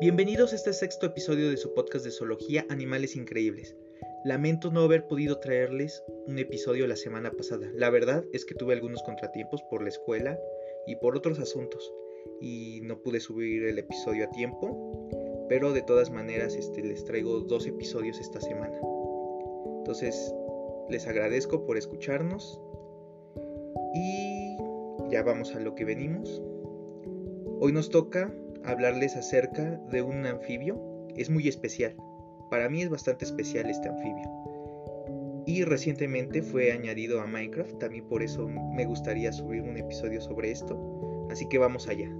Bienvenidos a este sexto episodio de su podcast de zoología Animales Increíbles. Lamento no haber podido traerles un episodio la semana pasada. La verdad es que tuve algunos contratiempos por la escuela y por otros asuntos y no pude subir el episodio a tiempo, pero de todas maneras este, les traigo dos episodios esta semana. Entonces les agradezco por escucharnos y ya vamos a lo que venimos. Hoy nos toca hablarles acerca de un anfibio. Es muy especial. Para mí es bastante especial este anfibio. Y recientemente fue añadido a Minecraft. También por eso me gustaría subir un episodio sobre esto. Así que vamos allá.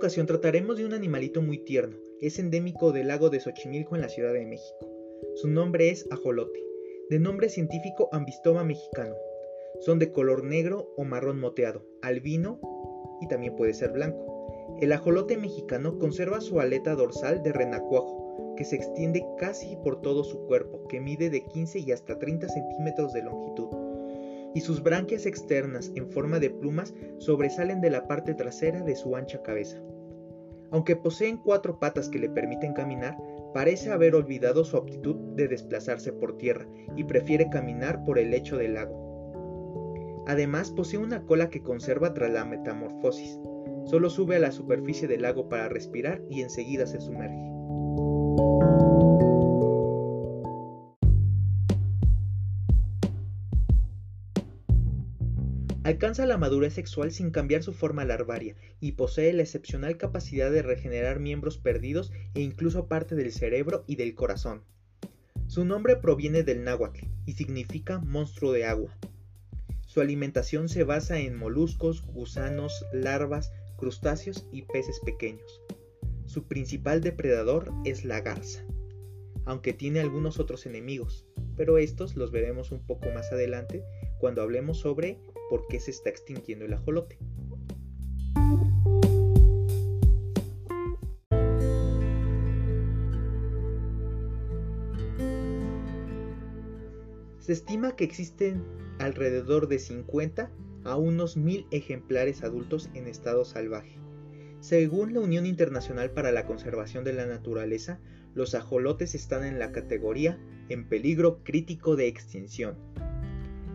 Ocasión trataremos de un animalito muy tierno. Es endémico del lago de Xochimilco en la Ciudad de México. Su nombre es ajolote, de nombre científico Ambistoma mexicano. Son de color negro o marrón moteado, albino y también puede ser blanco. El ajolote mexicano conserva su aleta dorsal de renacuajo, que se extiende casi por todo su cuerpo, que mide de 15 y hasta 30 centímetros de longitud y sus branquias externas en forma de plumas sobresalen de la parte trasera de su ancha cabeza. Aunque poseen cuatro patas que le permiten caminar, parece haber olvidado su aptitud de desplazarse por tierra y prefiere caminar por el lecho del lago. Además, posee una cola que conserva tras la metamorfosis. Solo sube a la superficie del lago para respirar y enseguida se sumerge. Alcanza la madurez sexual sin cambiar su forma larvaria y posee la excepcional capacidad de regenerar miembros perdidos e incluso parte del cerebro y del corazón. Su nombre proviene del náhuatl y significa monstruo de agua. Su alimentación se basa en moluscos, gusanos, larvas, crustáceos y peces pequeños. Su principal depredador es la garza, aunque tiene algunos otros enemigos, pero estos los veremos un poco más adelante cuando hablemos sobre por qué se está extinguiendo el ajolote. Se estima que existen alrededor de 50 a unos mil ejemplares adultos en estado salvaje. Según la Unión Internacional para la Conservación de la Naturaleza, los ajolotes están en la categoría en peligro crítico de extinción.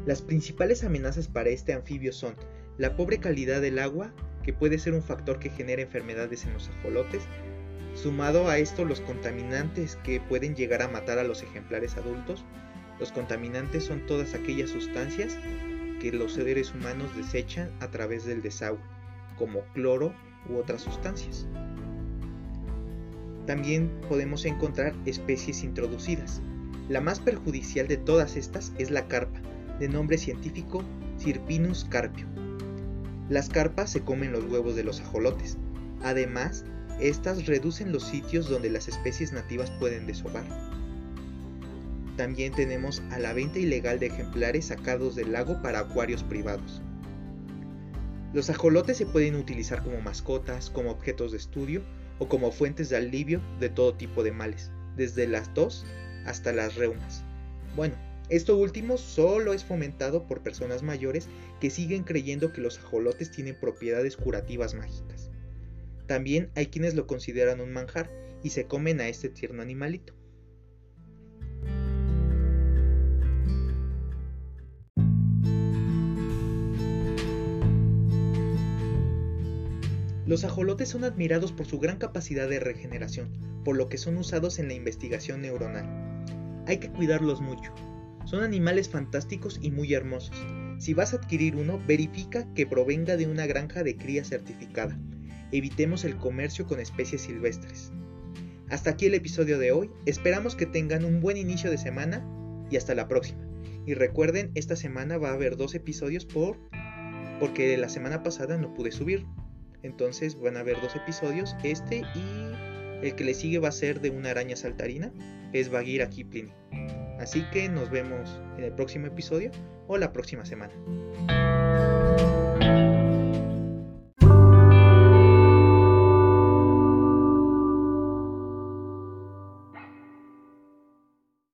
Las principales amenazas para este anfibio son la pobre calidad del agua, que puede ser un factor que genera enfermedades en los ajolotes, sumado a esto los contaminantes que pueden llegar a matar a los ejemplares adultos. Los contaminantes son todas aquellas sustancias que los seres humanos desechan a través del desagüe, como cloro u otras sustancias. También podemos encontrar especies introducidas. La más perjudicial de todas estas es la carpa, de nombre científico Cirpinus carpio. Las carpas se comen los huevos de los ajolotes. Además, estas reducen los sitios donde las especies nativas pueden deshogar. También tenemos a la venta ilegal de ejemplares sacados del lago para acuarios privados. Los ajolotes se pueden utilizar como mascotas, como objetos de estudio o como fuentes de alivio de todo tipo de males, desde las tos hasta las reumas. Bueno, esto último solo es fomentado por personas mayores que siguen creyendo que los ajolotes tienen propiedades curativas mágicas. También hay quienes lo consideran un manjar y se comen a este tierno animalito. Los ajolotes son admirados por su gran capacidad de regeneración, por lo que son usados en la investigación neuronal. Hay que cuidarlos mucho, son animales fantásticos y muy hermosos. Si vas a adquirir uno, verifica que provenga de una granja de cría certificada. Evitemos el comercio con especies silvestres. Hasta aquí el episodio de hoy. Esperamos que tengan un buen inicio de semana y hasta la próxima. Y recuerden, esta semana va a haber dos episodios por porque la semana pasada no pude subir. Entonces van a haber dos episodios, este y el que le sigue va a ser de una araña saltarina, es Bagheera Kipling. Así que nos vemos en el próximo episodio o la próxima semana.